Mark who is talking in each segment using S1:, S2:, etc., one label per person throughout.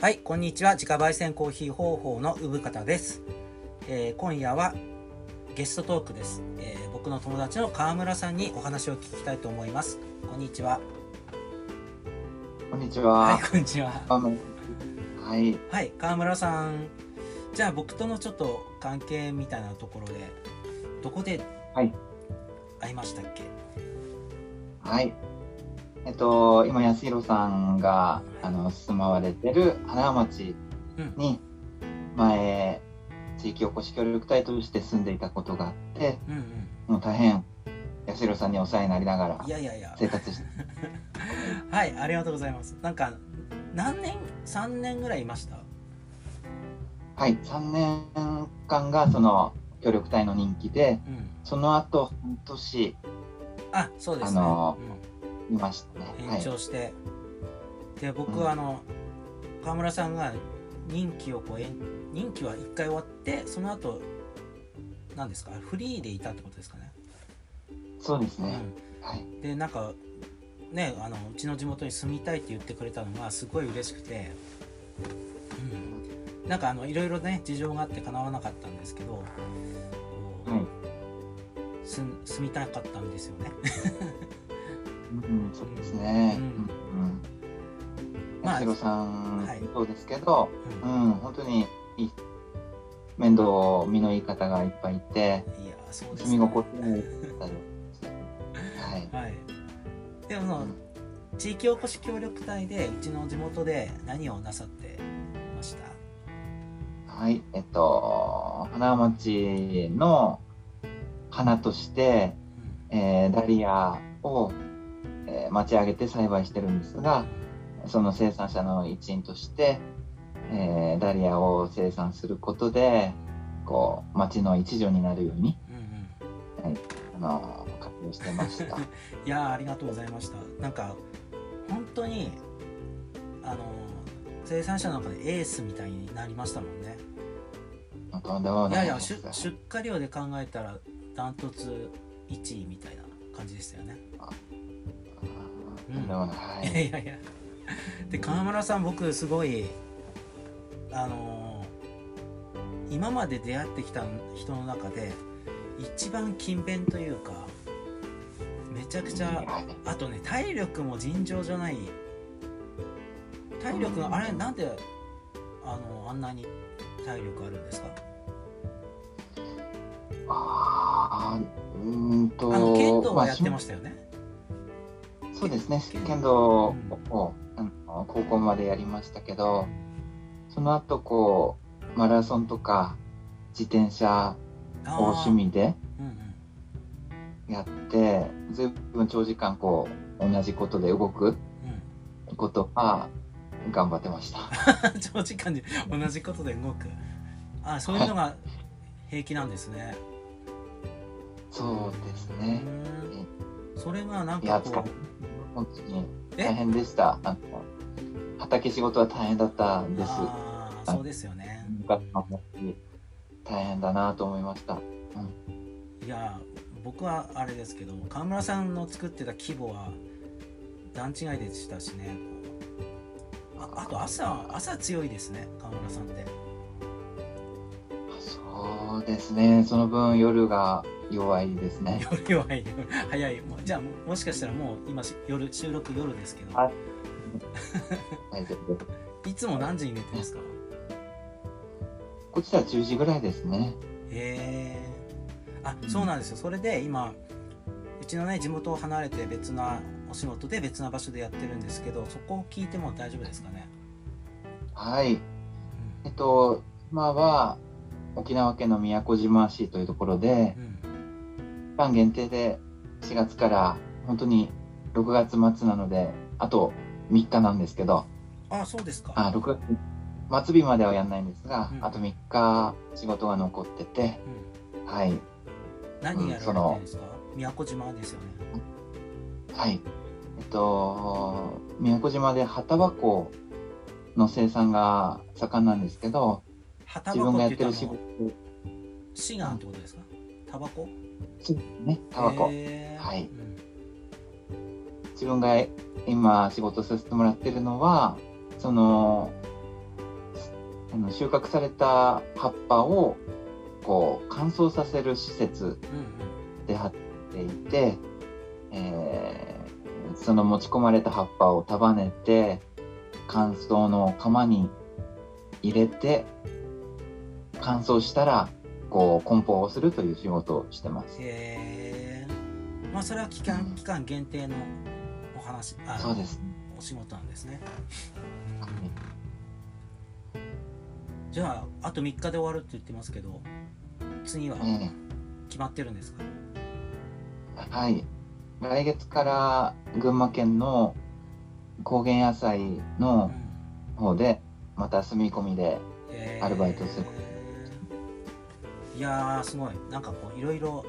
S1: はい、こんにちは。自家焙煎コーヒー方法の産方です、えー今夜はゲストトークです、えー僕の友達の川村さんにお話を聞きたいと思います。こんにちは。
S2: こんにち
S1: は、
S2: はい
S1: こんにちは。
S2: はい。
S1: はい、川村さん。じゃあ僕とのちょっと関係みたいなところで、どこで
S2: はい。
S1: 会いましたっけ？
S2: はい。えっと、今、安弘さんが、あの、住まわれてる花川町
S1: うん。
S2: に、前、地域おこし協力隊として住んでいたことがあって、
S1: うんうん。
S2: もう大変、安弘さんにお世話になりながら
S1: いやいやいや。
S2: 生活して、
S1: はい、ありがとうございます。なんか、何年、3年ぐらいいました？
S2: はい。3年間が、その、協力隊の人気で、
S1: うん。
S2: その後、半年
S1: あ、そうですね。
S2: あの
S1: うん
S2: いましたね。は
S1: 延
S2: い。
S1: 長して、で僕
S2: うん
S1: はあの川村さんが任期をこう延任期は1回終わってその後何ですか？フリーでいたってことですかね、
S2: そうですね。はい。
S1: うん、でなんかねあのうちの地元に住みたいって言ってくれたのがすごい嬉しくて、うん、なんかあのいろいろね事情があって叶わなかったんですけどこう
S2: はい。
S1: 住住みたかったんですよね
S2: うん、そうですね。
S1: う
S2: うん。
S1: まあ
S2: さん、
S1: はい。
S2: そうですけど、
S1: う
S2: うんん、本当に面倒見のいい方がいっぱいいて、
S1: いやそうです
S2: 住み心地のいい方ではい。
S1: はい、でもその地域おこし協力隊でうちの地元で何をなさってました？
S2: はい、えっと、花町の花として、えーダリアを、えー町上げて栽培してるんですが、その生産者の一員として、えーダリアを生産することで、こう、町の一助になるように、
S1: うんうん。
S2: あの、活用してました。
S1: いやーありがとうございました。なんか本当にあの生産者の中でエースみたいになりましたもんね。
S2: い
S1: やいや出出荷量で考えたらダントツ1位みたいな感じでしたよね
S2: とん。い。
S1: やいやいや。で川村さん僕すごいあのー今まで出会ってきた人の中で一番勤勉というかめちゃくちゃ
S2: はい
S1: あとね体力も尋常じゃない。体力があれなんであのあんなに体力あるんですか？
S2: あーうーんと、
S1: あの剣道はやって
S2: ま
S1: ましたよね、
S2: あそうですね。
S1: 剣、
S2: 剣道を、あの高校までやりましたけど、その後こう、マラソンとか自転車を趣味で
S1: うんうん
S2: やって、ずいぶん長時間こう、同じことで動くことは頑張ってました。
S1: うん、長時間で同じことで動く。あそういうのが平気なんですね、
S2: そうです
S1: う
S2: ね。
S1: ん。それがなんかこ
S2: 疲れ本当に
S1: え？
S2: 大変でした。あの畑仕事は大変だった
S1: うん
S2: です。
S1: そうですよね
S2: 大変だなと思いました。
S1: いや僕はあれですけど川村さんの作ってた規模は段違いでしたしねああと朝朝強いですね川村さんって
S2: そうですね。その分夜が弱いですね。
S1: 夜弱い。早い。じゃあももしかしたらもう今し夜収録夜ですけど。い。つも何時に寝てますか？
S2: こっちは10時ぐらいですね。
S1: へえあそうなんですよ。それで今うちのね地元を離れて別なお仕事で別な場所でやってるんですけどそこを聞いても大丈夫ですかね、
S2: はい。
S1: うん。
S2: えっと、今は沖縄県の宮古島市というところで、
S1: うん
S2: 期間限定で4月から本当に6月末なので、あと3日なんですけど、
S1: あそうですか。
S2: あ6月末日まではやんないんですが、
S1: うん。
S2: あと3日仕事が残ってて、
S1: うん。
S2: はい。
S1: 何やられてるんですか、宮古島ですよね。
S2: はい。えっと、宮古島で旗箱の生産が盛んなんですけど、
S1: 旗
S2: 自分がや
S1: 箱っ
S2: ってる仕事、
S1: シガンってことですか？タバコ？
S2: そうですね、タバコ。はい。
S1: うん。
S2: 自分が今仕事させてもらってるのは、その、あの収穫された葉っぱをこう乾燥させる施設で貼っていて、えーその持ち込まれた葉っぱを束ねて乾燥の釜に入れて乾燥したらこう梱包をするという仕事をしてます。
S1: へえまあそれは期間期間限定のお話あ
S2: そうです。
S1: お仕事なんですね。じゃああと3日で終わるって言ってますけど次は
S2: え
S1: 決まってるんですか、
S2: えはい。来月から群馬県の高原野菜
S1: う
S2: の
S1: ん
S2: 方でまた住み込みでアルバイトする
S1: いやーすごい。なんかこういろいろ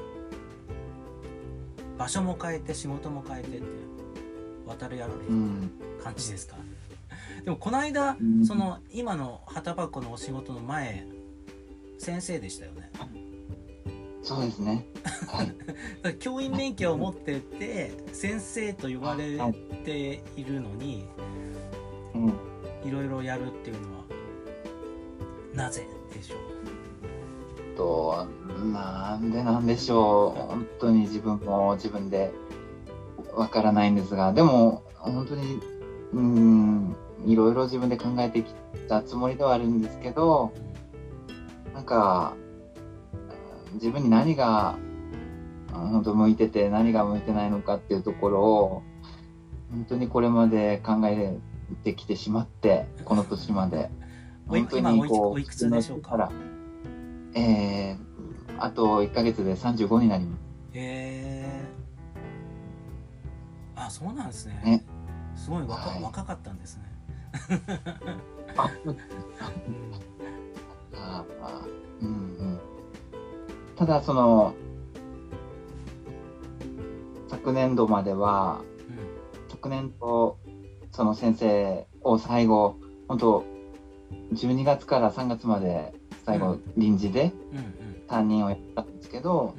S1: 場所も変えて仕事も変えてって渡るやろ
S2: う
S1: うん。感じですか、でもこの間
S2: うん。
S1: その今の旗箱のお仕事の前先生でしたよね？
S2: そうですね。はい。
S1: 教員免許を持ってて先生と言われているのに
S2: うん。
S1: いろいろやるっていうのはなぜでしょう？
S2: となんでなんでしょう。本当に自分も自分でわからないんですが。でも本当にうんいろいろ自分で考えてきたつもりではあるんですけどなんか自分に何があ本当向いてて何が向いてないのかっていうところを本当にこれまで考えてきてしまってこの年まで。本当にこう
S1: おいくつでしょうか？
S2: 普通の人らえー、あと1ヶ月で35になります。
S1: へえあそうなんですね。
S2: ね。
S1: すごい若,、
S2: はい。
S1: 若かったんですね、
S2: あ
S1: うん。
S2: ああうんうん、ただその昨年度までは昨年度その先生を最後本当12月から3月まで最後
S1: うん。
S2: 臨時で担任をやったんですけど、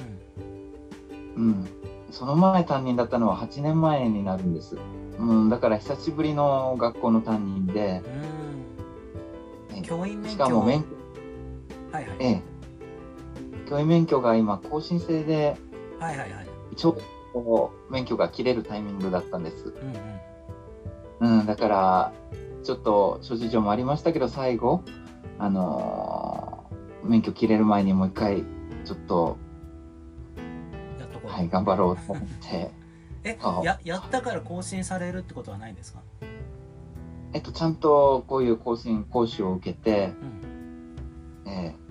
S1: うん。
S2: うん、その前担任だったのは8年前になるんです、うん、だから久しぶりの学校の担任で、
S1: うん。
S2: え
S1: 教員免
S2: し
S1: 許
S2: かも免許。
S1: はいはい。
S2: ええ、教員免許が今更新制で
S1: はいはいはい。
S2: ちょうど免許が切れるタイミングだったんです、
S1: うんうん。
S2: うん、だからちょっと諸事情もありましたけど最後あのー免許切れる前にもう一回ちょっと
S1: やっとこう、
S2: はい頑張ろうと思って。
S1: え
S2: あ
S1: ややったから更新されるってことはないんですか？
S2: えっとちゃんとこういう更新講習を受けて、
S1: うん。
S2: ええ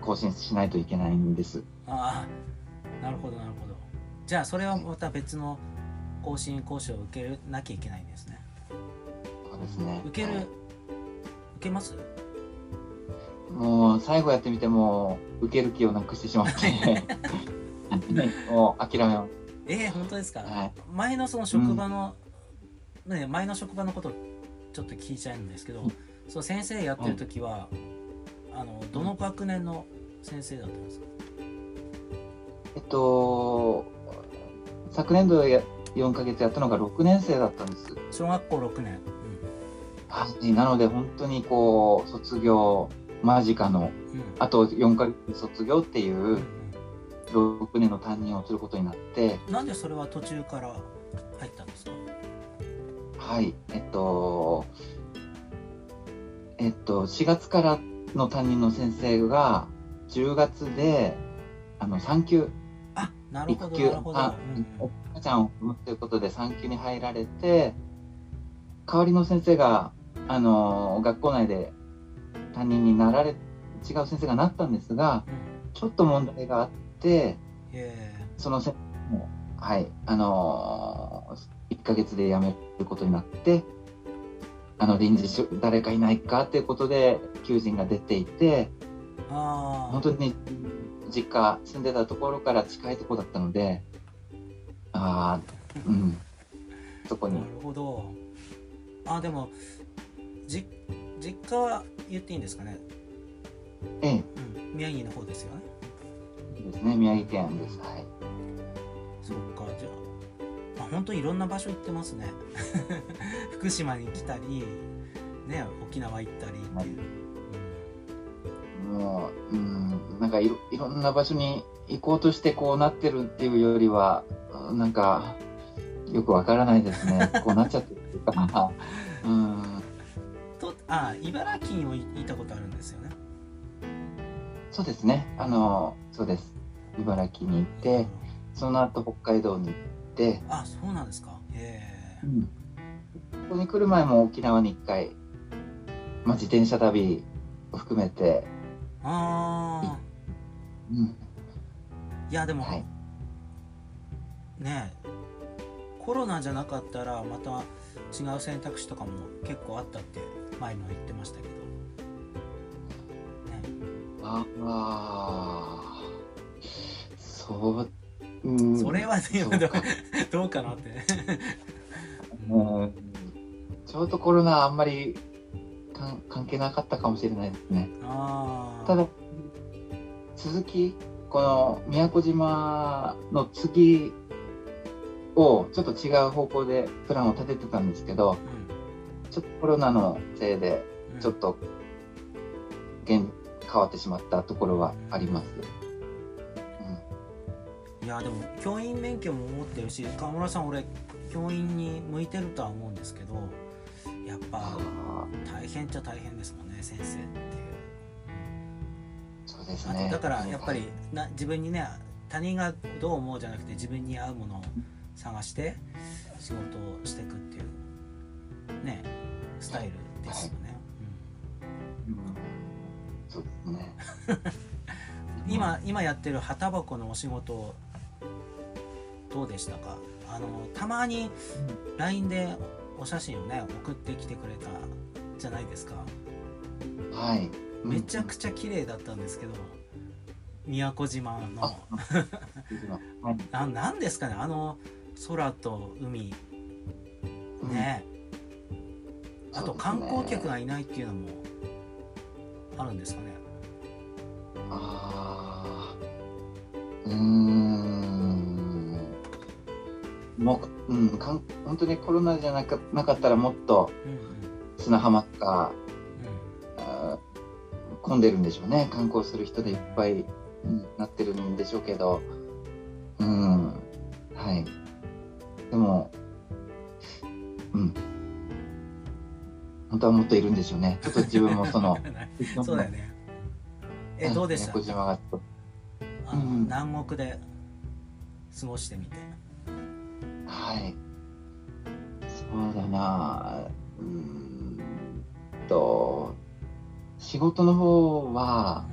S2: 更新しないといけないんです。
S1: ああなるほどなるほど。じゃあそれはまた別の更新講師を受けなきゃいけないんですね。
S2: そうですね。
S1: 受ける、
S2: はい。
S1: 受けます？
S2: もう最後やってみてもう受ける気をなくしてしまってもう諦めま
S1: えー、本当ですか、
S2: す。はい。
S1: 前のその職場の、ね前の職場のことちょっと聞いちゃうんですけど、
S2: うん
S1: そう先生やってる時は、あのどの学年の先生だったんですか、
S2: えっと、昨年度や4ヶ月やったのが6年生だったんです。
S1: 小学校6年、
S2: はい。なので本当にこう、卒業間近の、あと4ヶ月卒業ってい
S1: うんう
S2: うん。6年の担任をすることになって、
S1: なんでそれは途中から入ったんですか？
S2: はい。えっと、えっと、4月からの担任の先生が10月で、あの、産休育休あ
S1: うんうん。
S2: 赤ちゃんを産むということで産休に入られて代わりの先生があの学校内で担任になられ違う先生がなったんですがちょっと問題があってその先生もはいあの1ヶ月で辞めることになってあの臨時し誰かいないかっていうことで求人が出ていて
S1: ーああ
S2: 本当に実家住んでたところから近いところだったのでああうん。そこに。
S1: なるほど。あでもじ実家は言っていいんですかね、
S2: ええ。
S1: うん、宮城の方ですよね。
S2: ですね。宮城県です。はい。
S1: そっか。じゃああ本当いろんな場所行ってますね。福島に来たりね沖縄行ったりっていう、
S2: もう、うん、なんかいろいろんな場所に行こうとしてこうなってるっていうよりは、うんなんか、よくわからないですね。こうなっちゃってるっていうか、うん、
S1: とあ茨城にもいいたことあるんですよね。
S2: そうですね。あの、そうです。茨城に行って、その後北海道に行って、
S1: あそうなんですか。へえ
S2: うん、ここに来る前も沖縄に一回、まあ、自転車旅を含めて、
S1: ああ
S2: うん、
S1: いやでも、
S2: はい。
S1: ねえコロナじゃなかったらまた違う選択肢とかも結構あったって前も言ってましたけど、ね、
S2: ああ、そう、うん、
S1: それはねどうかなって。
S2: うん。ちょうどコロナあんまりかん関係なかったかもしれないですね。
S1: ああ
S2: ただ、続き、この宮古島の次をちょっと違う方向でプランを立ててたんですけど、ちょっとコロナのせいで、
S1: うん。
S2: ちょっと、現変わってしまったところはあります。
S1: いやでも教員免許も持ってるし川村さん俺教員に向いてるとは思うんですけどやっぱ
S2: あ
S1: 大変っちゃ大変ですもんね先生っていう。
S2: そうですね。
S1: だからやっぱりな自分にね他人がどう思うじゃなくて自分に合うものを探して仕事をしていくっていうねスタイルですよね、
S2: うん。そうですね。
S1: う ん今今やってる旗箱のお仕事どうでしたか？あのたまに LINE でお写真をね送ってきてくれたじゃないですか。
S2: はい。うん
S1: めちゃくちゃ綺麗だったんですけど宮古島の。ななんですかね？あの空と海。ね、あと観光客がいないっていうのもあるんですかね。
S2: あー。うーん。もう、うん、かん本当にコロナじゃなかなかったらもっと
S1: うんうん。
S2: 砂浜が
S1: う
S2: あー混んでるんでしょうね。観光する人でいっぱい、うんなってるんでしょうけど本当はもっといるんでしょうね。ちょっと自分もその
S1: そうだよね。えどうでした？
S2: 島がうん
S1: 南国で過ごしてみて。
S2: とはい。そうだな。うーんと仕事の方は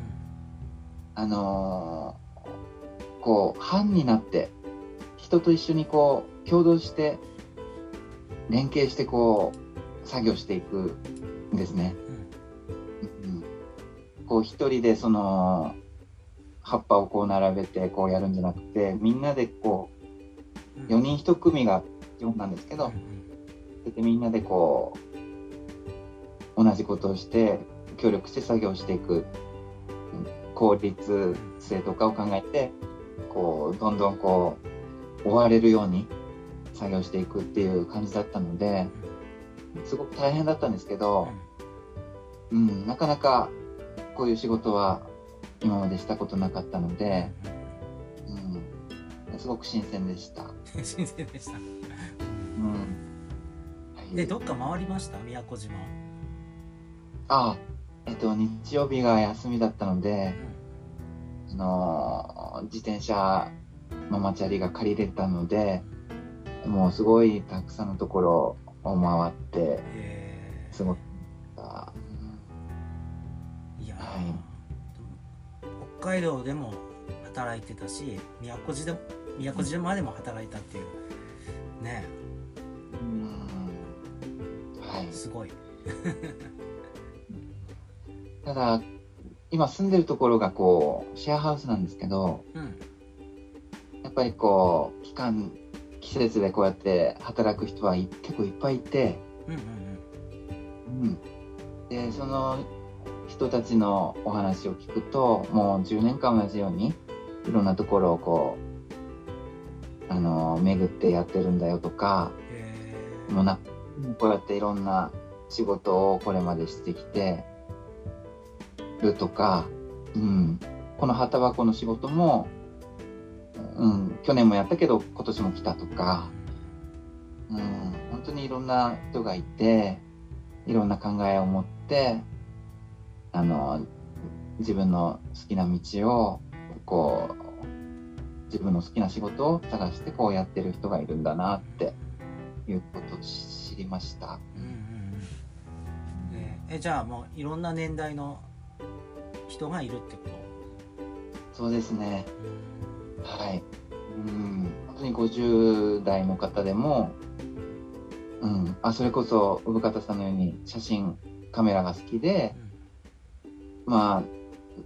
S2: あのーこう班になって人と一緒にこう共同して連携してこう作業していくんですね。
S1: うん。うん。
S2: うんこう一人でその葉っぱをこう並べてこうやるんじゃなくてみんなでこ
S1: うん。
S2: う4人1組が基本なんですけどでみんなでこう同じことをして協力して作業していくうん効率性とかを考えてこうどんどんこう追われるように作業していくっていう感じだったのですごく大変だったんですけど、うん、なかなかこういう仕事は今までしたことなかったので、うん、すごく新鮮でした。
S1: うん新鮮でした。
S2: うん。はい
S1: でどっか回りました？宮古島。
S2: あ、えっと、日曜日が休みだったので、あのー自転車ママチャリが借りれたので、もうすごいたくさんのところを回って、
S1: え
S2: すごく、
S1: いやー、
S2: はい。
S1: 北海道でも働いてたし宮古島でも宮古島でも働いたっていう。ね。
S2: うん。はい。
S1: すごい。
S2: ただ、今住んでるところがこう、シェアハウスなんですけど、
S1: うん。
S2: やっぱりこう、期間、季節でこうやって働く人はい結構いっぱいいて、
S1: うん。うん
S2: うん、でその人たちのお話を聞くともう10年間同じようにいろんなところをこうあの巡ってやってるんだよとかもうなこうやっていろんな仕事をこれまでしてきてるとかうん、この旗箱の仕事も、うん、去年もやったけど今年も来たとか、うん、本当にいろんな人がいていろんな考えを持ってあの自分の好きな道をこう自分の好きな仕事を探してこうやってる人がいるんだなっていうことを知りました。
S1: うんうんうん。ええじゃあもういろんな年代の人がいるってこと？
S2: そうですね。はい。うん、本当に50代の方でも、うん、あ、それこそ産方さんのように写真、カメラが好きで、まあ、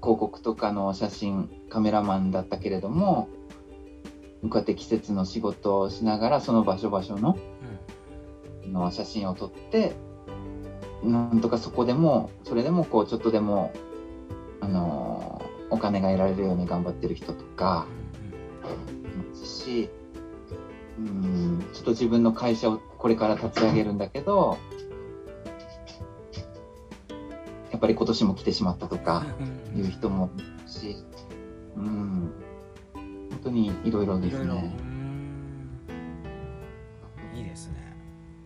S2: 広告とかの写真、カメラマンだったけれども、こうやって季節の仕事をしながら、その場所場所の
S1: うん。
S2: の写真を撮って、なんとかそこでも、それでもこう、ちょっとでも、あのーお金が得られるように頑張ってる人とか、いますし、うん、ちょっと自分の会社をこれから立ち上げるんだけど、やっぱり今年も来てしまったとかいう人もいるし、うん、本当にいろいろですね。
S1: ん。いいですね。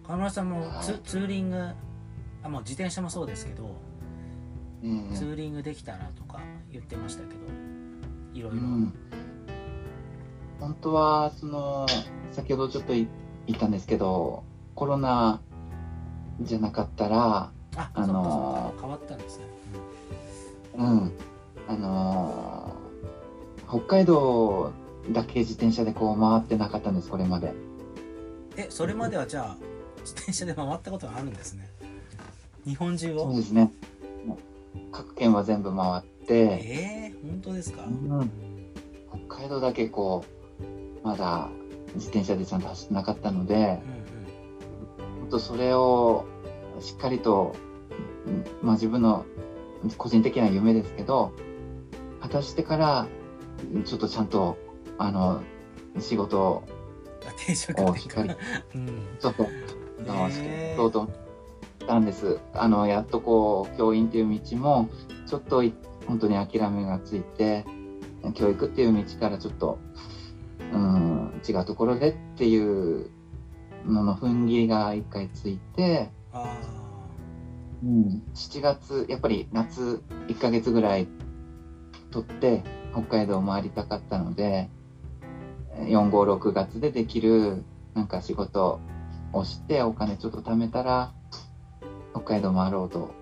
S1: 川村さんもツ,、
S2: はい。
S1: ツーリングあもう自転車もそうですけど、
S2: ええ
S1: ツーリングできたらとか言ってましたけどいろいろ、
S2: うん、本当はその先ほどちょっと言言ったんですけどコロナじゃなかったら、
S1: あ
S2: あの
S1: 変わったんですね、
S2: うん、あのー北海道だけ自転車でこう回ってなかったんですこれまで。
S1: うんえそれまではじゃあ自転車で回ったことがあるんですね。日本中を？
S2: そうですね。各県は全部回って、
S1: えー、本当ですか、
S2: うん。北海道だけこうまだ自転車でちゃんと走ってなかったので。
S1: うんうん。
S2: 本当それをしっかりと、うんまあ、自分の個人的な夢ですけど果たしてからちょっとちゃんとあの仕事を
S1: 職
S2: をしっかり
S1: うん。
S2: ちょっとあの
S1: へー
S2: そうとんです。あのやっとこう教員っていう道もちょっとい本当に諦めがついて教育っていう道からちょっとうん違うところでっていうのの踏ん切りが一回ついて、
S1: あ
S2: うん、7月やっぱり夏1ヶ月ぐらい取って北海道を回りたかったので456月でできるなんか仕事をしてお金ちょっと貯めたら北海道回ろうと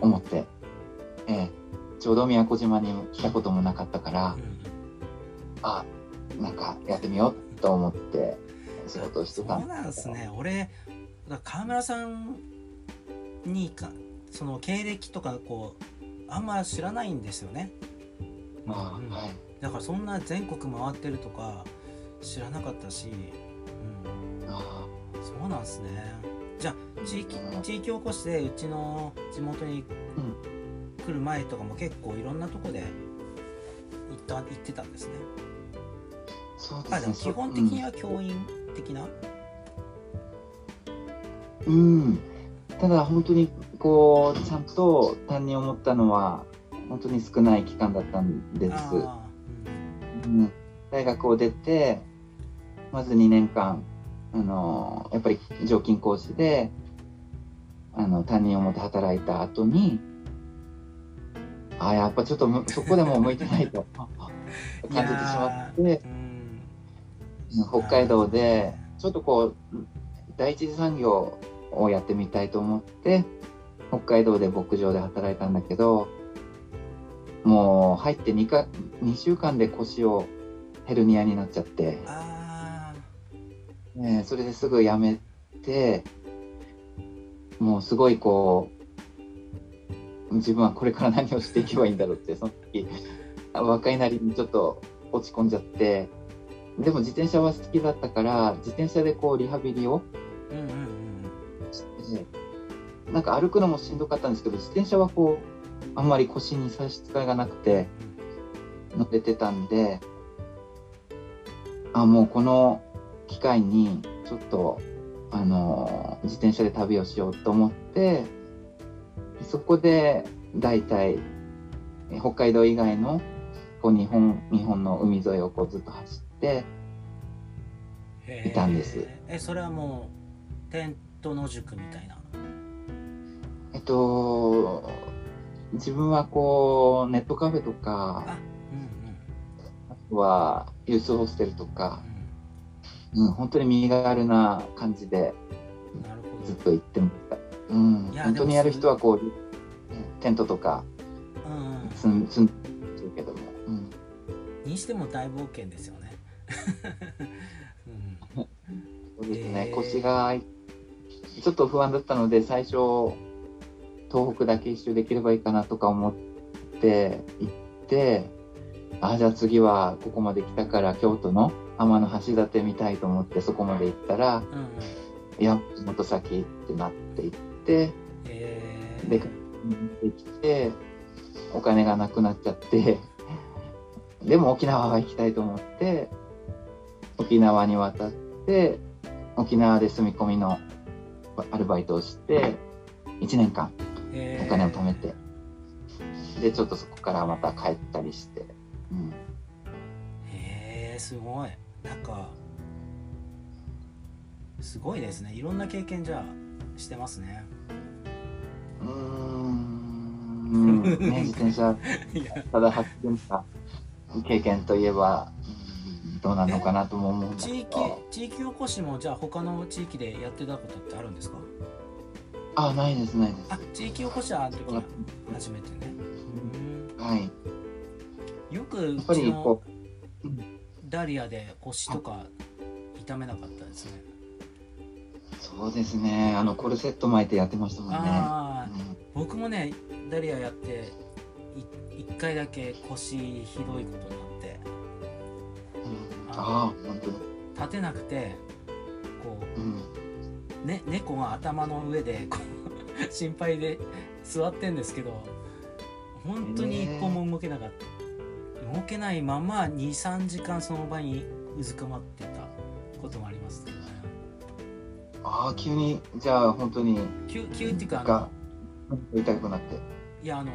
S2: 思って、ええちょうど宮古島に来たこともなかったから
S1: うんうん。
S2: あなんかやってみようと思って仕事をしてた
S1: そうなんですね。俺川村さんにかその経歴とかこうあんま知らないんですよね。うん
S2: まあはい。
S1: だからそんな全国回ってるとか知らなかったし、うん、
S2: あ
S1: そうなんですね。じゃあ地域
S2: うん。
S1: 地域おこしでうちの地元に来る前とかも結構いろんなとこで行った行ってたんですね
S2: そうですね。
S1: あでも基本的には教員的な、
S2: うん、ただ本当にこうちゃんと担任を持ったのは本当に少ない期間だったんです。
S1: あ
S2: うん、大学を出てまず2年間あのやっぱり常勤講師であの担任を持って働いた後にあやっぱちょっとむそこでも向いてないと 感じてしまって北海道でちょっとこう第一次産業をやってみたいと思って北海道で牧場で働いたんだけどもう入って2か2週間で腰をヘルニアになっちゃって、
S1: あ
S2: ね、それですぐ辞めてもうすごいこう自分はこれから何をしていけばいいんだろうってその時若いなりにちょっと落ち込んじゃってでも自転車は好きだったから自転車でこうリハビリをしてなんか歩くのもしんどかったんですけど自転車はこうあんまり腰に差し支えがなくて乗れてたんであもうこの機会にちょっとあの自転車で旅をしようと思ってそこで大体北海道以外のこう日本日本の海沿いをこうずっと走っていたんです。
S1: えそれはもうテント野宿みたいな？
S2: えっと自分はこうネットカフェとか
S1: あうん
S2: あとはユースホステルとか、
S1: うん。
S2: うん、本当に身軽な感じでずっと行ってました、うん。本当にやる人はこうテントとか
S1: うんうん。
S2: 住んでるけども、うん、
S1: にしても大冒険ですよ
S2: そうですね、
S1: へー。
S2: 腰がちょっと不安だったので最初東北だけ一周できればいいかなとか思って行ってあじゃあ次はここまで来たから京都の天橋立見たいと思ってそこまで行ったら
S1: うんうん。
S2: いやもっと先ってなっていって
S1: えー。
S2: でできてお金がなくなっちゃってでも沖縄は行きたいと思って沖縄に渡って沖縄で住み込みのアルバイトをして1年間
S1: えー。
S2: お金を貯めて、でちょっとそこからまた帰ったりして、うん、
S1: へえすごい。なんかすごいですね。いろんな経験じゃあしてますね。
S2: うーん。ね自転車 ただ走ってみた経験といえば、うんどうなのかなとも思うんだけ
S1: 地域
S2: ど
S1: 地域おこしもじゃあ他の地域でやってたことってあるんですか？
S2: あないですないです。
S1: あ地域おこしはあの時は初めてね。
S2: はい。
S1: うん。よくうちのダリアで腰とか痛めなかったですね。
S2: そうですね。あのコルセット巻いてやってましたもんね。うん。
S1: 僕もねダリアやってい一回だけ腰ひどいことにな
S2: ああ本当に
S1: 立てなくてこ
S2: うん。
S1: う、ね、猫が頭の上でこう 心配で座ってんですけど本当に一歩も動けなかった、動けないまま23時間その場にうずくまってたこともあります
S2: ああ急にじゃあ本当に
S1: 急急っていうか
S2: 痛くなって。
S1: いやあの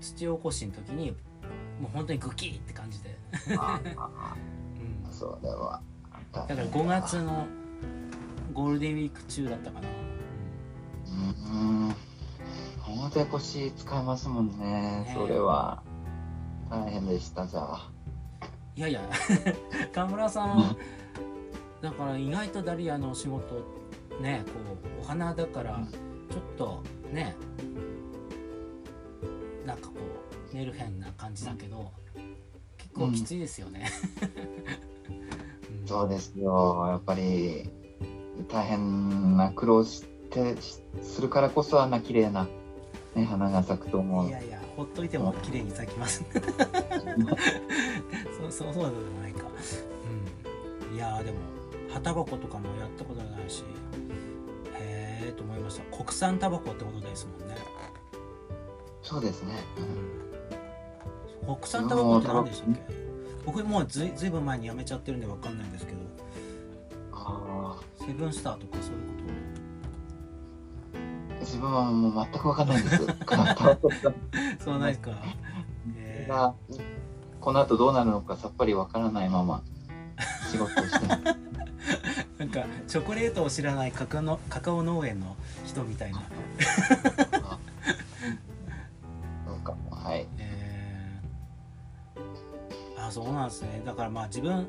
S1: 土起こしの時にもう本当にグキーって感じで、
S2: それはだ
S1: だから5月のゴールデンウィーク中だったかな、
S2: うん本当に腰使いますもんね
S1: ね。
S2: それは。大変でしたじゃあ。
S1: いやいや 河村さんはだから意外とダリアのお仕事ねこうお花だからちょっとねなんかこうメルヘンな感じだけど結構きついですよね、うん
S2: そうですよ。やっぱり大変な苦労してしするからこそあんな綺麗な、ね、花が咲くと思う。
S1: いやいやほっといても綺麗に咲きます。そうそうそうでもないか。うん。いやーでも葉タバコとかもやったことないし。へえと思いました。国産タバコってことですもんね、
S2: そうですね、
S1: 国産タバコって何でしたっけ？僕もうずいずいぶん前にやめちゃってるんでわかんないんですけど。
S2: あ
S1: セブンスターとかそういうこ
S2: あ自分はもう全く分かんないんです。
S1: そうないですか。へー
S2: がこの後どうなるのかさっぱり分からないまま。仕事をして。
S1: なんかチョコレートを知らないカカオのカカオ農園の人みたいな
S2: そう
S1: なんですね。だからまあ自分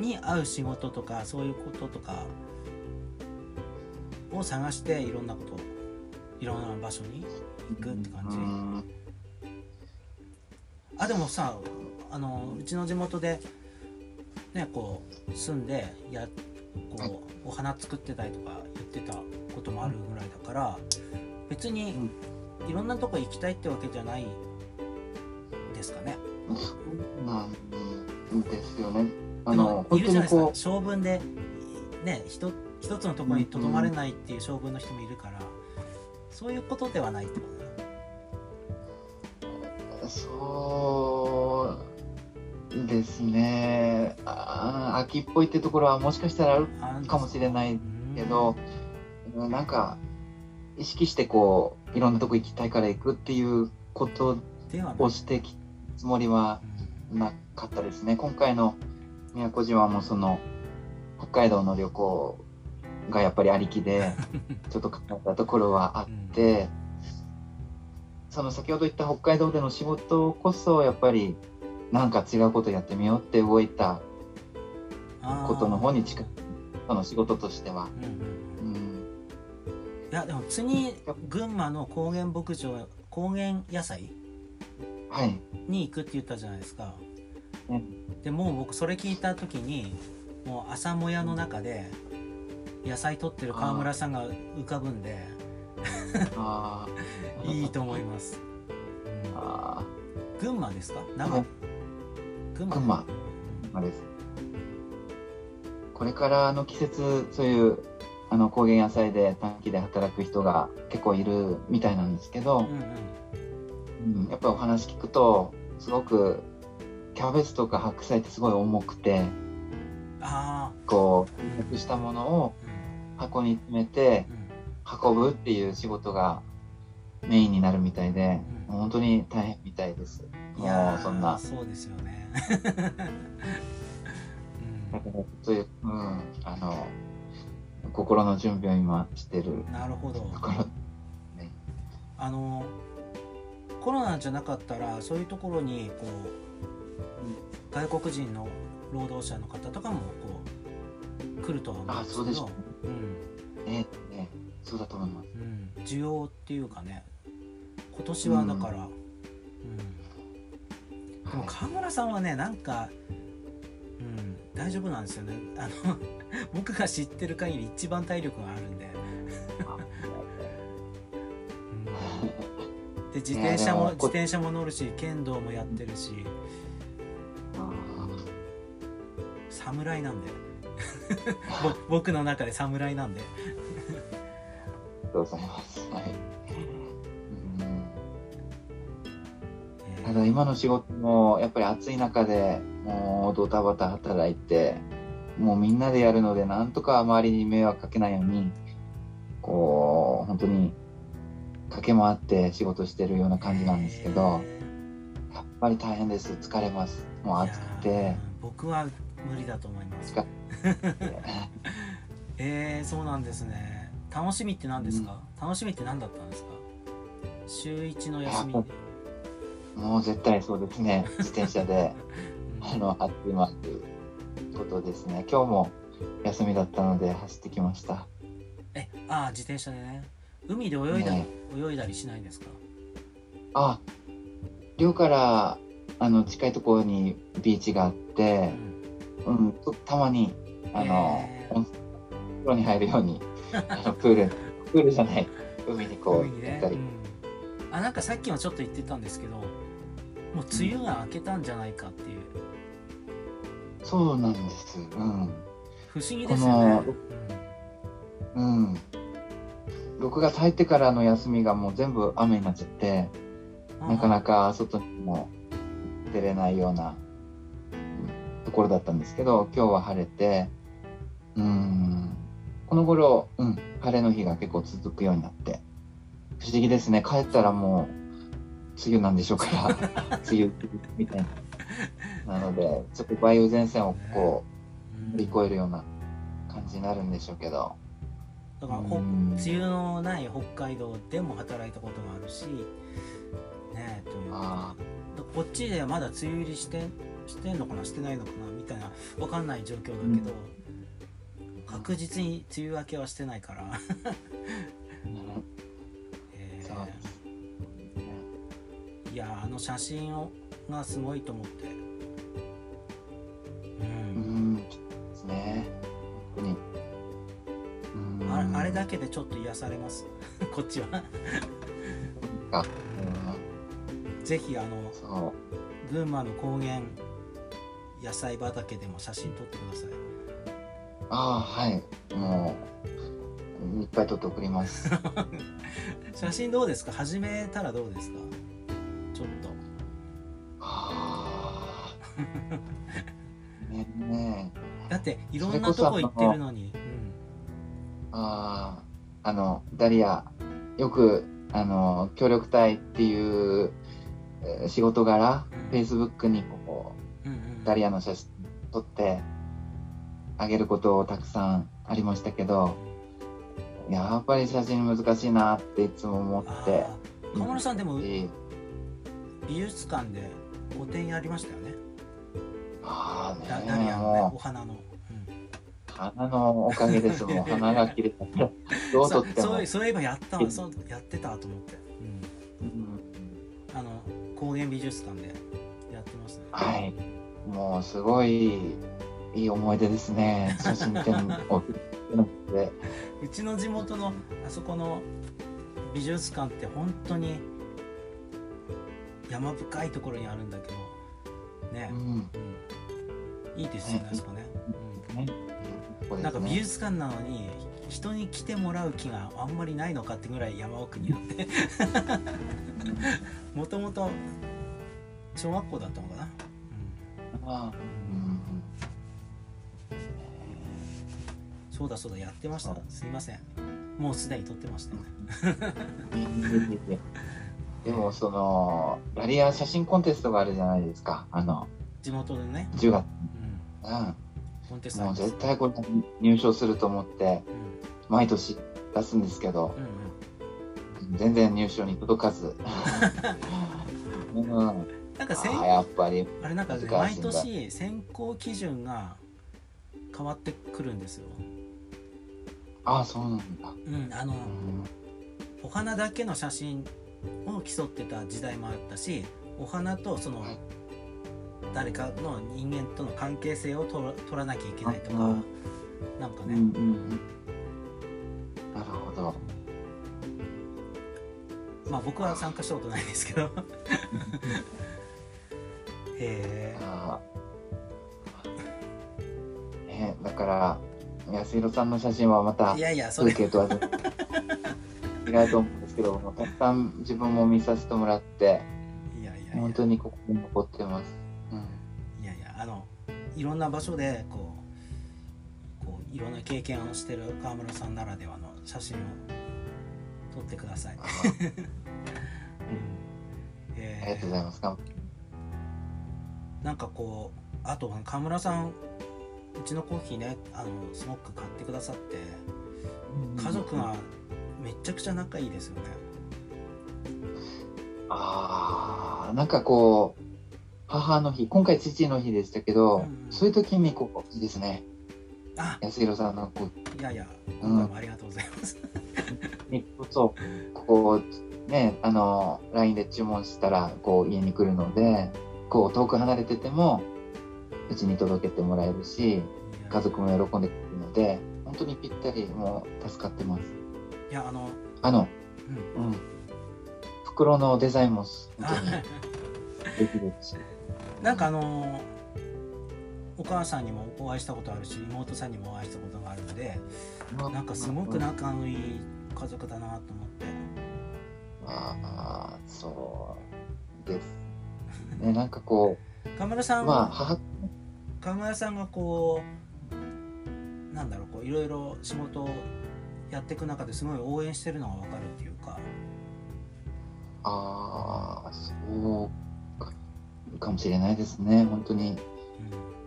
S1: に合う仕事とかそういうこととかを探していろんなこといろんな場所に行くって感じ、
S2: うん。
S1: あでもさあのうちの地元でねこう住んでやこうお花作ってたりとか言ってたこともあるぐらいだから別にいろんなとこ行きたいってわけじゃないですかね。
S2: そうなんですよね。あ
S1: で
S2: の
S1: もい
S2: 本
S1: るじゃないですか。
S2: 当にこ
S1: 性分でね一一つのところにとどまれないっていう性分の人もいるからそういうことではないってこと
S2: そうですね。あー秋っぽいってところはもしかしたらある
S1: あ
S2: かもしれない
S1: うん
S2: けど、なんか意識してこういろんなとこ行きたいから行くっていうことをしてきつもりはなかったですね。今回の宮古島もその北海道の旅行がやっぱりありきで ちょっと考えたところはあって、その先ほど言った北海道での仕事こそやっぱりなんか違うことやってみようって動いたことの方に近いその仕事としては。
S1: うんいやでも次群馬の高原牧場高原野菜
S2: はい。
S1: に行くって言ったじゃないですか。
S2: ね
S1: でもう僕それ聞いた時にもう朝もやの中で野菜取ってる川村さんが浮かぶんで いいと思います、うん
S2: あ
S1: 群馬ですか？長
S2: はい。
S1: 群馬。
S2: 群馬。ーです。これからの季節そういうあの高原野菜で短期で働く人が結構いるみたいなんですけど、
S1: うんうん
S2: うん、やっぱりお話聞くとすごくキャベツとか白菜ってすごい重くて
S1: あ
S2: こう加工したものを
S1: あ
S2: 箱に詰めて運ぶっていう仕事がメインになるみたいで、
S1: うん。
S2: 本当に大変みたいです。も
S1: いや
S2: そんな。
S1: そうですよね、
S2: だからそういう、うん、あの心の準備を今してる
S1: うん、なるほど。
S2: ところ
S1: あのコロナじゃなかったらそういうところにこう外国人の労働者の方とかもこう来るとは思うん
S2: あ
S1: ですけど。
S2: そう
S1: うん。
S2: ねねそうだと思います。
S1: うん、需要っていうかね。今年はだから、うん。でも
S2: はい。
S1: 川村さんはねなんか、うん、大丈夫なんですよね。あの僕が知ってる限り一番体力があるんで、で自転車も自転車も乗るし剣道もやってるし。侍なんで。ぼ僕の中で侍なんで。
S2: ありがとうございます。はい。うん。
S1: えー
S2: ただ今の仕事もやっぱり暑い中でもうドタバタ働いてもうみんなでやるのでなんとか周りに迷惑かけないようにこう本当に駆け回って仕事してるような感じなんですけど
S1: え
S2: やっぱり大変です。疲れます。もう
S1: ー
S2: 暑くて。
S1: ー僕は無理だと思います。
S2: 疲
S1: えー、そうなんですね。楽しみって何ですか、楽しみって何だったんですか？週一の休み。で、
S2: もう絶対そうですね。自転車で
S1: うん。
S2: あの暑いまくことですね。今日も休みだったので走ってきました。
S1: えああ自転車でね海で泳いだり、
S2: ね
S1: 泳いだりしないんですか？
S2: あ寮からあの近いところにビーチがあって
S1: う、ん。
S2: うん、とたまにあの、
S1: へー。
S2: 風呂に入るように あのプールプールじゃない海にこう行ったり、
S1: うん、あなんかさっきもちょっと言ってたんですけどもう梅雨が明けたんじゃないかっていう、
S2: そうなんです。うん。
S1: 不思議ですよね。
S2: こうん6月入ってからの休みがもう全部雨になっちゃって
S1: うん。
S2: なかなか外にも出れないような、うんところだったんですけど今日は晴れてうん。この頃、うん、晴れの日が結構続くようになって不思議ですね。帰ったらもう梅雨なんでしょうから 梅雨みたいな。なのでちょっと梅雨前線をこ
S1: うん。
S2: う乗り越えるような感じになるんでしょうけど
S1: だから梅雨のない北海道でも働いたことがあるしねえという
S2: あ
S1: だこっちではまだ梅雨入りしてしてんのかなしてないのかなみたいなわかんない状況だけど、確実に梅雨明けはしてないから、えー。いやーあの写真をがすごいと思って。う、
S2: うん。んですね。本当にうん
S1: ああれだけでちょっと癒されます？こっちは。
S2: か
S1: ぜひあの群馬の高原野菜畑でも写真撮ってください。
S2: ああはい。もういっぱい撮って送ります。
S1: 写真どうですか？始めたらどうですか？ちょっと。
S2: はあ ねえねえ。
S1: だっていろんなとこ行ってるのに
S2: あああのダリアよくあの協力隊っていうえー仕事柄、
S1: うん
S2: フェイスブックにこ
S1: うんう
S2: うん。ダリアの写真撮ってあげることたくさんありましたけど、やっぱり写真難しいなっていつも思って
S1: 河村さんでも
S2: し
S1: 美術館で個展やりましたよね。
S2: ああ
S1: ダ
S2: ね
S1: ダリアのね
S2: も
S1: お花の、
S2: 花のおかげですもう花が切れた。らどうとっても。
S1: そういえばやったわ。そうやってたと思って、うん、
S2: うん。
S1: あの高原美術館でやってますね。
S2: はい。もうすごいいい思い出ですね。写真展をで
S1: うちの地元のあそこの美術館って本当に山深いところにあるんだけどね。
S2: う、ん。
S1: うん、いいですよね
S2: ね。
S1: あそこね、
S2: ね
S1: うん、なんか美術館なのに人に来てもらう気があんまりないのかってぐらい山奥にあって。もともと小学校だったのかな、
S2: あ
S1: うん。
S2: うん。
S1: そうだそうだやってました。すいません。もうすでに撮ってました。ね
S2: でもそのラリア写真コンテストがあるじゃないですか。あの
S1: 地元でね、
S2: 10月。
S1: うん、
S2: うんもう絶対これ入賞すると思って
S1: うん。
S2: 毎年出すんですけど
S1: うん
S2: 全然入賞に届かず、うん、
S1: なんかせん
S2: あやっぱり。
S1: あれなんかね毎年選考基準が変わってくるんですよ。
S2: ああそうなんだ、
S1: うん、あの
S2: うん。
S1: お花だけの写真を競ってた時代もあったしお花とその
S2: はい
S1: 誰かの人間との関係性を取ら取らなきゃいけないとか
S2: うん
S1: なんかね、
S2: うんうんうん。なるほど。
S1: まあ僕は参加したことないですけど。へえ
S2: ねだから安弘さんの写真はまた
S1: いやいやそれ。
S2: 風景とは 違うと思うんですけどもたくさん自分も見させてもらって
S1: いやいやいや。
S2: 本当にここに残ってます、
S1: いろんな場所でこうこういろんな経験をしてる川村さんならではの写真を撮ってください。え
S2: ありがとうございます。
S1: なんかこうあと川村さんうちのコーヒーねあのすごく買ってくださって家族がめちゃくちゃ仲いいですよね。
S2: ああなんかこう母の日今回父の日でしたけど、
S1: うん。
S2: そういう時にこういいですね。
S1: あ。
S2: 安弘さんのこ
S1: いやいや
S2: うん。
S1: ありがとうございます。
S2: うにこそこうねあの LINE で注文したらこう家に来るのでこう遠く離れててもうちに届けてもらえるし家族も喜んでくれるので本当にぴったりもう助かってます。
S1: いやあの、
S2: あの、
S1: うん、
S2: うん、袋のデザインも本
S1: あ
S2: 当にできるし
S1: なんかあのお母さんにもお会いしたことあるし妹さんにもお会いしたことがあるのでなんかすごく仲のいい家族だなと思って。
S2: ああそうです。ねなんかこ
S1: 川村さ
S2: うんまあ
S1: は
S2: 母。
S1: 川村さんがこうなんだろうこういろいろ仕事をやっていく中ですごい応援してるのが分かるっていうか。
S2: ああそうかかもしれないですね。本当に。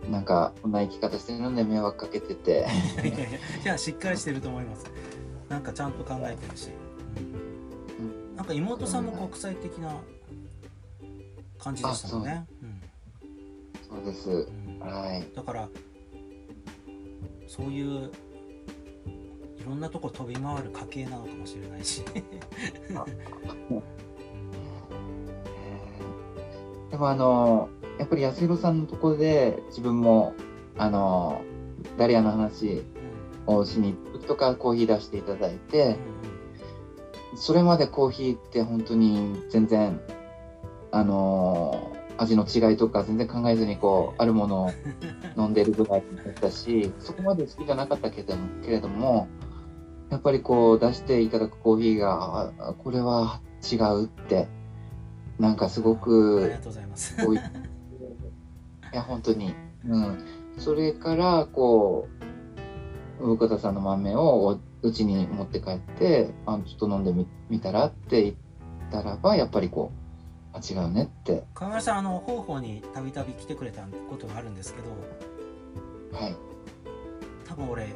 S1: う
S2: なんかこんな生き方してるので迷惑かけてて。
S1: ん、いやいやいやしっかりしてると思います。なんかちゃんと考えてるし、うん、なんか妹さんも国際的な感じでしたもんね。
S2: そう。です
S1: うんうん。
S2: はい。
S1: だからそういういろんなとこ飛び回る家系なのかもしれないし、
S2: あでもあのやっぱり安弘さんのところで自分もあのダリアの話をしに行く時とかコーヒー出していただいてそれまでコーヒーって本当に全然あの味の違いとか全然考えずにこうあるものを飲んでるぐらいだったしそこまで好きじゃなかったけどけれどもやっぱりこう出していただくコーヒーがこれは違うってなんかすご
S1: あり
S2: く
S1: がとうございます。
S2: い。いや本当に、うん、それからこう産方さんの豆をうちに持って帰ってあちょっと飲んでみ見たらって言ったらばやっぱりこあ違うねって。
S1: 川村さんあの方法にたびたび来てくれたことがあるんですけど
S2: はい。
S1: 多分俺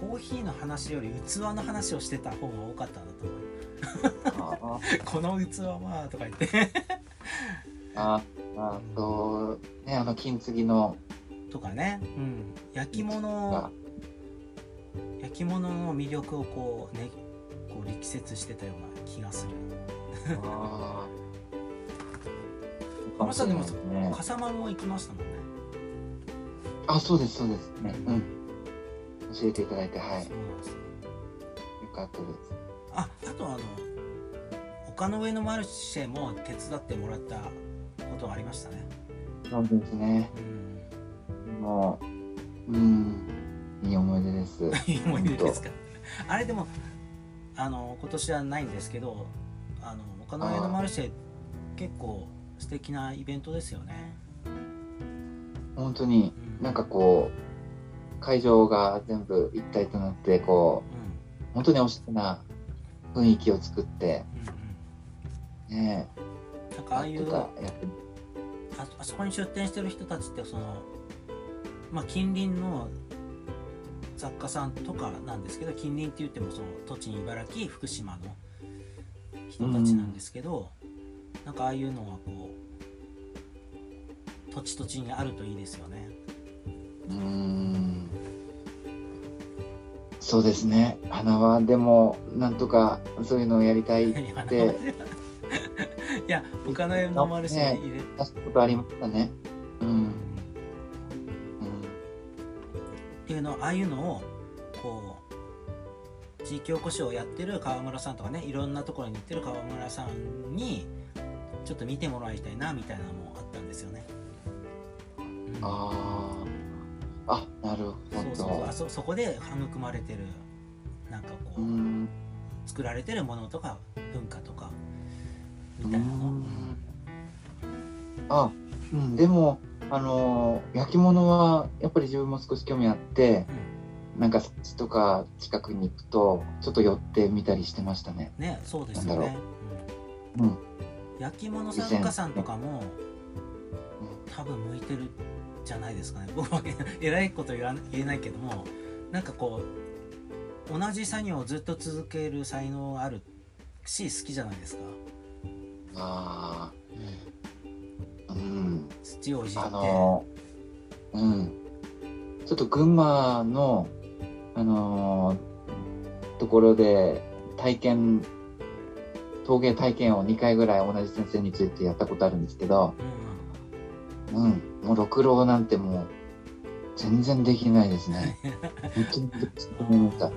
S1: コーヒーの話より器の話をしてた方が多かったんだと思う。
S2: あ
S1: この器はとか言って。
S2: ああとねあの金継ぎの
S1: とかね、うん、焼き物焼き物の魅力をこうねこう力説してたような気がする
S2: ああ
S1: 川村さんでも笠間も行きましたもんね
S2: あそうですそうですねうん教えていただいてはいよかったです
S1: ああとあの丘の上のマルシェも手伝ってもらったことがありましたね。
S2: そうですね。
S1: うん。
S2: もううんいい思い出です。
S1: いい思い出ですか？あれでもあの今年はないんですけどあの丘の上のマルシェ結構素敵なイベントですよね、
S2: 本当に
S1: うん、
S2: なんかこう会場が全部一体となってこ
S1: うん。
S2: う本当におしゃれな雰囲気を作って
S1: うんうん。
S2: ね
S1: なんかああいう
S2: や
S1: ああそこに出店してる人たちってそのまあ近隣の雑貨さんとかなんですけど近隣って言ってもその栃木茨城福島の人たちなんですけど、なんかああいうのはこう土地土地にあるといいですよね。
S2: うーんそうですね。花はでもなんとかそういうのをやりたいって。
S1: いや他の絵のマルシェ入れ、
S2: たことありましたね。うん、うん、
S1: っていうのああいうのをこう地域おこしをやってる川村さんとかねいろんなところに行ってる川村さんにちょっと見てもらいたいなみたいなのもあったんですよね。うん。
S2: あああなるほ
S1: そう
S2: ど
S1: そう。あそそこで育まれてるなんかこう、
S2: うん。
S1: 作られてるものとか文化とかみ
S2: う
S1: たいなの、
S2: ん。あ、うん、でもあのー焼き物はやっぱり自分も少し興味あってなんか土とか近くに行くとちょっと寄ってみたりしてましたね。
S1: うんねそうですよね。
S2: ろ、う。ん。
S1: うん。焼き物作家さんとかも多分向いてるじゃないですかね。僕は偉いこと言わ言えないけどもなんかこう同じ作業をずっと続ける才能があるし好きじゃないですか、
S2: ああうん。
S1: 土をいじって、
S2: あのーうん。ちょっと群馬のあのーところで体験陶芸体験を2回ぐらい同じ先生についてやったことあるんですけど、
S1: うん
S2: うん、もう六郎なんてもう全然できないですね。本当に。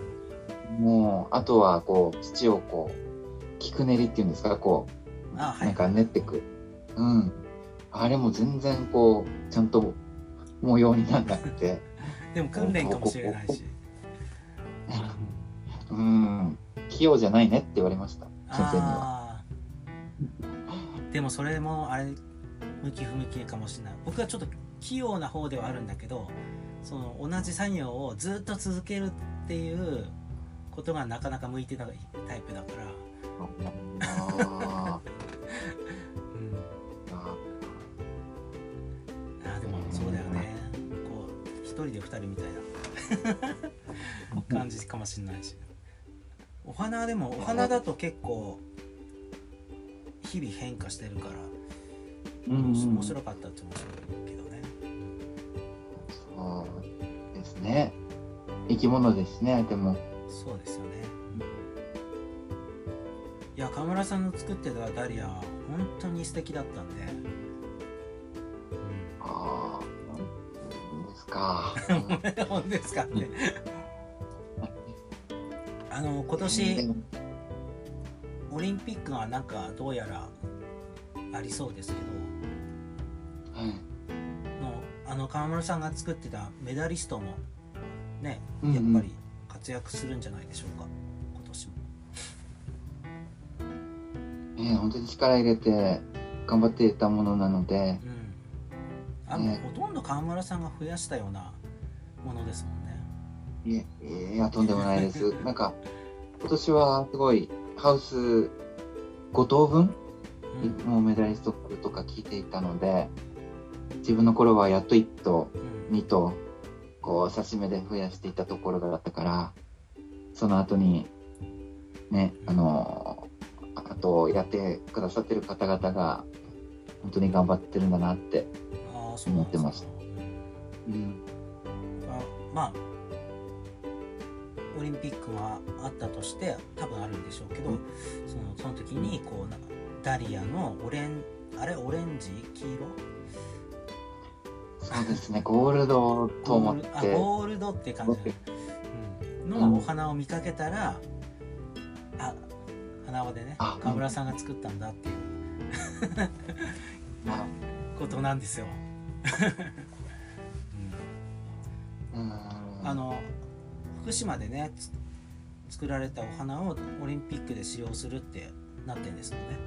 S2: もうあとはこう土をこう菊練りっていうんですか？こ
S1: うん、あはい
S2: うなんか練っていく。うん。あれも全然こうちゃんと模様にならなくて。
S1: でも訓練かもしれないし
S2: うん。器用じゃないねって言われました。先生には。
S1: でもそれもあれ向き不向きかもしれない。僕はちょっと器用な方ではあるんだけどその同じ作業をずっと続けるっていうことがなかなか向いてないタイプだから、
S2: あ
S1: でもそうだよね。こう一人で二人みたいな。感じかもしれないし。お花でもお花だと結構日々変化してるから。
S2: ーうんうん
S1: 面白かったって面白いけどね、
S2: そうですね。生き物ですね、でも。
S1: そうですよね。いや河村さんの作ってたダリア本当に素敵だったんで、
S2: ああ、そうですか。
S1: うん、本当ですかね。あの今年オリンピックがなんかどうやらありそうですけど
S2: はい。
S1: のあの川村さんが作ってたメダリストもね
S2: うんうん。
S1: やっぱり活躍するんじゃないでしょうか今年も。
S2: ね、本当に力入れて頑張っていたものなので、
S1: うん。あの、
S2: ね
S1: ほとんど川村さんが増やしたようなものですもんね。
S2: いえ、いや、とんでもないです。なんか、今年はすごい、ハウス5棟分
S1: うん
S2: もうメダリストとか聞いていたので自分の頃はやっと1頭
S1: うん。
S2: 2頭こう刺し目で増やしていたところだったからその後にねあのあとやってくださってる方々が本当に頑張ってるんだなって、思ってます
S1: うん。あまあオリンピックがあったとして多分あるんでしょうけど、
S2: うん。
S1: そのその時にこうなダリアのオレンあれオレンジ？黄色？
S2: そうですね。ゴールドと思っ
S1: ゴールあ
S2: て
S1: ゴールドって感じ、うん、のお花を見かけたら、あ花輪でね
S2: あ
S1: 川村さんが作ったんだっていう。
S2: まあ。
S1: ことなんですよ、うん。
S2: うん。
S1: あの福島でねつ作られたお花をオリンピックで使用するってなってんですもんね、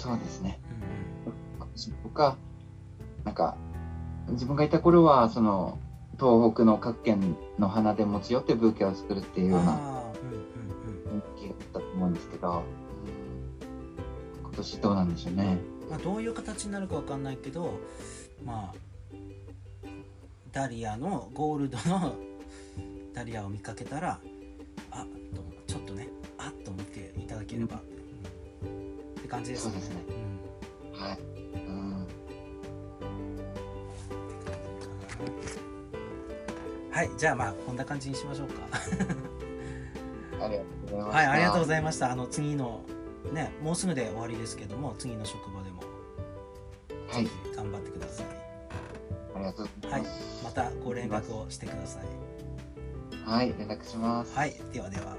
S2: そうですね。
S1: うん
S2: とかなんか自分がいた頃はその東北の各県の花で持ち寄ってブーケを作るっていう
S1: うん、
S2: ような雰囲気があったと思うんですけど、うん。今年どうなんでしょうね。
S1: まあ、どういう形になるかわかんないけどまあダリアのゴールドのダリアを見かけたらあとちょっとねあっと思っていただければ、うん感じですね
S2: すね
S1: うん
S2: はい。うん。
S1: はいじゃあまあこんな感じにしましょうか
S2: ありがとうございます。
S1: はいありがとうご
S2: い
S1: ざいましたあの次のねもうすぐで終わりですけども次の職場でも。
S2: はい。
S1: 頑張ってください
S2: ありがとうございます。
S1: またご連絡をしてください
S2: はい、連絡します。
S1: はいではでは